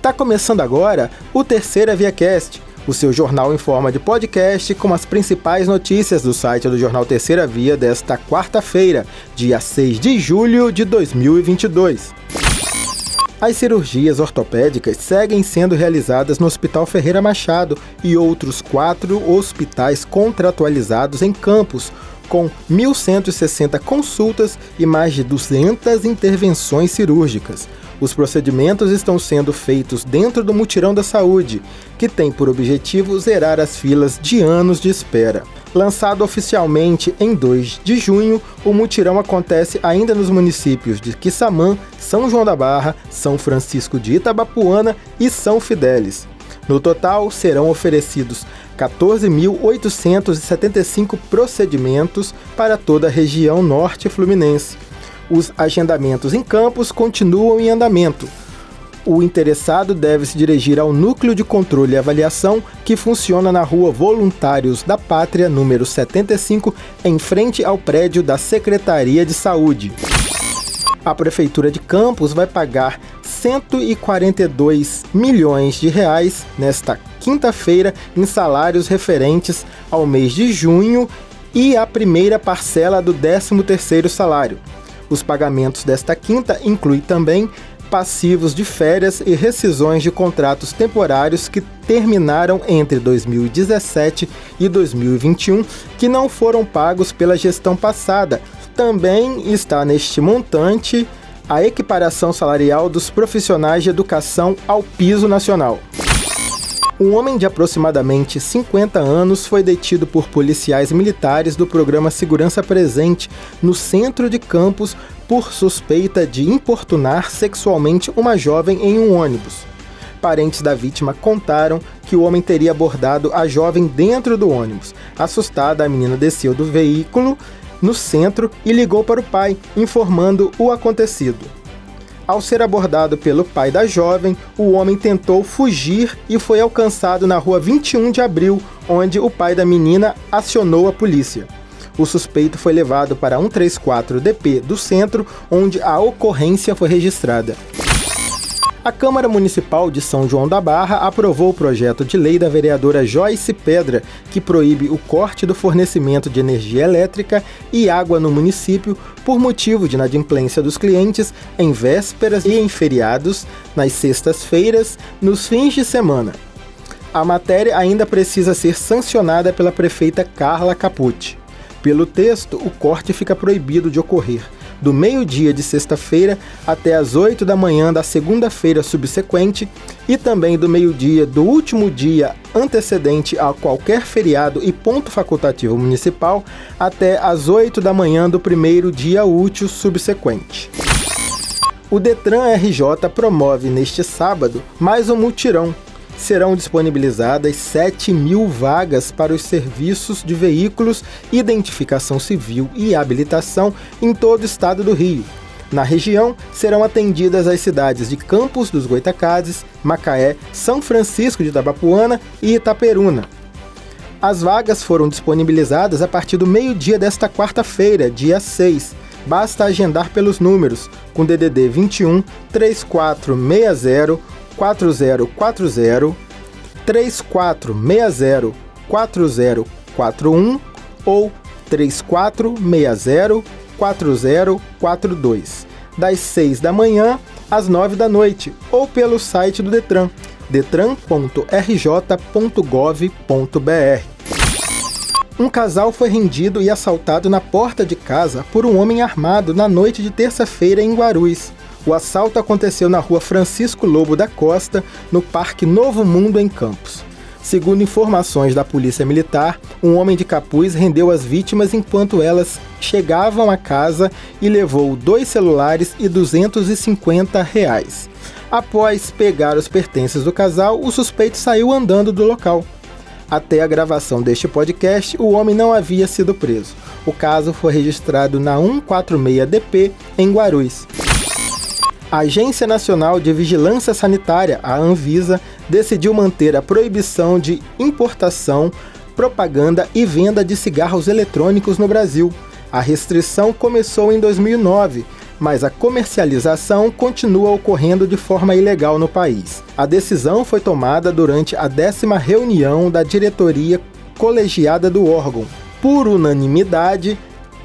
Está começando agora o Terceira Via Cast, o seu jornal em forma de podcast com as principais notícias do site do jornal Terceira Via desta quarta-feira, dia 6 de julho de 2022. As cirurgias ortopédicas seguem sendo realizadas no Hospital Ferreira Machado e outros quatro hospitais contratualizados em Campos, com 1.160 consultas e mais de 200 intervenções cirúrgicas. Os procedimentos estão sendo feitos dentro do Mutirão da Saúde, que tem por objetivo zerar as filas de anos de espera. Lançado oficialmente em 2 de junho, o mutirão acontece ainda nos municípios de Quissamã, São João da Barra, São Francisco de Itabapuana e São Fidélis. No total, serão oferecidos 14.875 procedimentos para toda a região norte fluminense. Os agendamentos em campos continuam em andamento. O interessado deve se dirigir ao Núcleo de Controle e Avaliação, que funciona na Rua Voluntários da Pátria, número 75, em frente ao prédio da Secretaria de Saúde. A Prefeitura de Campos vai pagar 142 milhões de reais nesta quinta-feira em salários referentes ao mês de junho e a primeira parcela do 13º salário. Os pagamentos desta quinta incluem também passivos de férias e rescisões de contratos temporários que terminaram entre 2017 e 2021, que não foram pagos pela gestão passada. Também está neste montante a equiparação salarial dos profissionais de educação ao piso nacional. Um homem de aproximadamente 50 anos foi detido por policiais militares do programa Segurança Presente no centro de Campos por suspeita de importunar sexualmente uma jovem em um ônibus. Parentes da vítima contaram que o homem teria abordado a jovem dentro do ônibus. Assustada, a menina desceu do veículo no centro e ligou para o pai, informando o acontecido. Ao ser abordado pelo pai da jovem, o homem tentou fugir e foi alcançado na rua 21 de abril, onde o pai da menina acionou a polícia. O suspeito foi levado para 134 DP do centro, onde a ocorrência foi registrada. A Câmara Municipal de São João da Barra aprovou o projeto de lei da vereadora Joyce Pedra, que proíbe o corte do fornecimento de energia elétrica e água no município por motivo de inadimplência dos clientes em vésperas e em feriados, nas sextas-feiras, nos fins de semana. A matéria ainda precisa ser sancionada pela prefeita Carla Capucci. Pelo texto, o corte fica proibido de ocorrer do meio-dia de sexta-feira até as 8 da manhã da segunda-feira subsequente e também do meio-dia do último dia antecedente a qualquer feriado e ponto facultativo municipal até as 8 da manhã do primeiro dia útil subsequente. O Detran RJ promove neste sábado mais um mutirão serão disponibilizadas 7 mil vagas para os serviços de veículos, identificação civil e habilitação em todo o estado do Rio. Na região, serão atendidas as cidades de Campos dos Goitacazes, Macaé, São Francisco de Itabapuana e Itaperuna. As vagas foram disponibilizadas a partir do meio-dia desta quarta-feira, dia 6. Basta agendar pelos números com DDD 21 3460 4040 3460 4041 ou 3460 4042, das 6 da manhã às 9 da noite, ou pelo site do Detran, detran.rj.gov.br. Um casal foi rendido e assaltado na porta de casa por um homem armado na noite de terça-feira em Guarulhos. O assalto aconteceu na rua Francisco Lobo da Costa, no Parque Novo Mundo, em Campos. Segundo informações da Polícia Militar, um homem de capuz rendeu as vítimas enquanto elas chegavam à casa e levou dois celulares e 250 reais. Após pegar os pertences do casal, o suspeito saiu andando do local. Até a gravação deste podcast, o homem não havia sido preso. O caso foi registrado na 146DP em Guarulhos. A Agência Nacional de Vigilância Sanitária, a Anvisa, decidiu manter a proibição de importação, propaganda e venda de cigarros eletrônicos no Brasil. A restrição começou em 2009, mas a comercialização continua ocorrendo de forma ilegal no país. A decisão foi tomada durante a décima reunião da diretoria colegiada do órgão. Por unanimidade,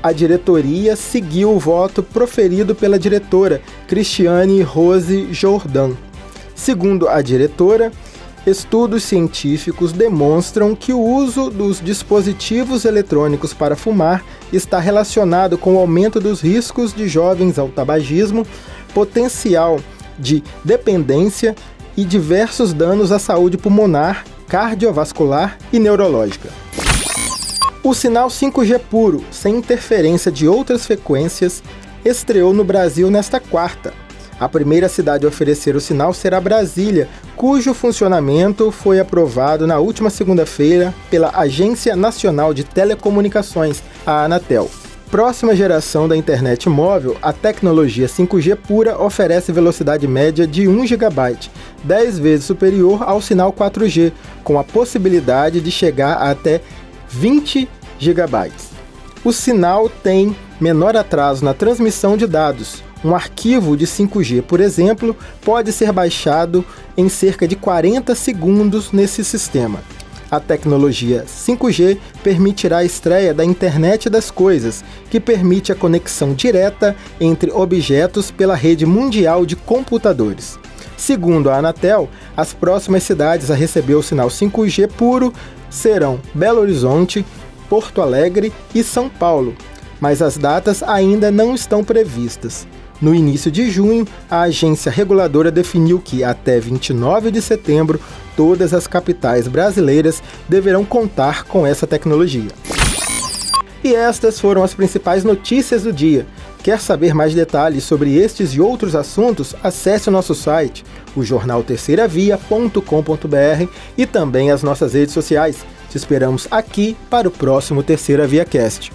a diretoria seguiu o voto proferido pela diretora Cristiane Rose Jordan. Segundo a diretora, estudos científicos demonstram que o uso dos dispositivos eletrônicos para fumar está relacionado com o aumento dos riscos de jovens ao tabagismo, potencial de dependência e diversos danos à saúde pulmonar, cardiovascular e neurológica. O sinal 5G puro, sem interferência de outras frequências, estreou no Brasil nesta quarta. A primeira cidade a oferecer o sinal será Brasília, cujo funcionamento foi aprovado na última segunda-feira pela Agência Nacional de Telecomunicações, a Anatel. Próxima geração da internet móvel, a tecnologia 5G pura oferece velocidade média de 1 GB, 10 vezes superior ao sinal 4G, com a possibilidade de chegar a até 20 GB. O sinal tem menor atraso na transmissão de dados. Um arquivo de 5G, por exemplo, pode ser baixado em cerca de 40 segundos nesse sistema. A tecnologia 5G permitirá a estreia da Internet das Coisas, que permite a conexão direta entre objetos pela rede mundial de computadores. Segundo a Anatel, as próximas cidades a receber o sinal 5G puro serão Belo Horizonte, Porto Alegre e São Paulo, mas as datas ainda não estão previstas. No início de junho, a agência reguladora definiu que, até 29 de setembro, todas as capitais brasileiras deverão contar com essa tecnologia. E estas foram as principais notícias do dia. Quer saber mais detalhes sobre estes e outros assuntos? Acesse o nosso site, o jornalterceiravia.com.br e também as nossas redes sociais. Te esperamos aqui para o próximo Terceira Via Cast.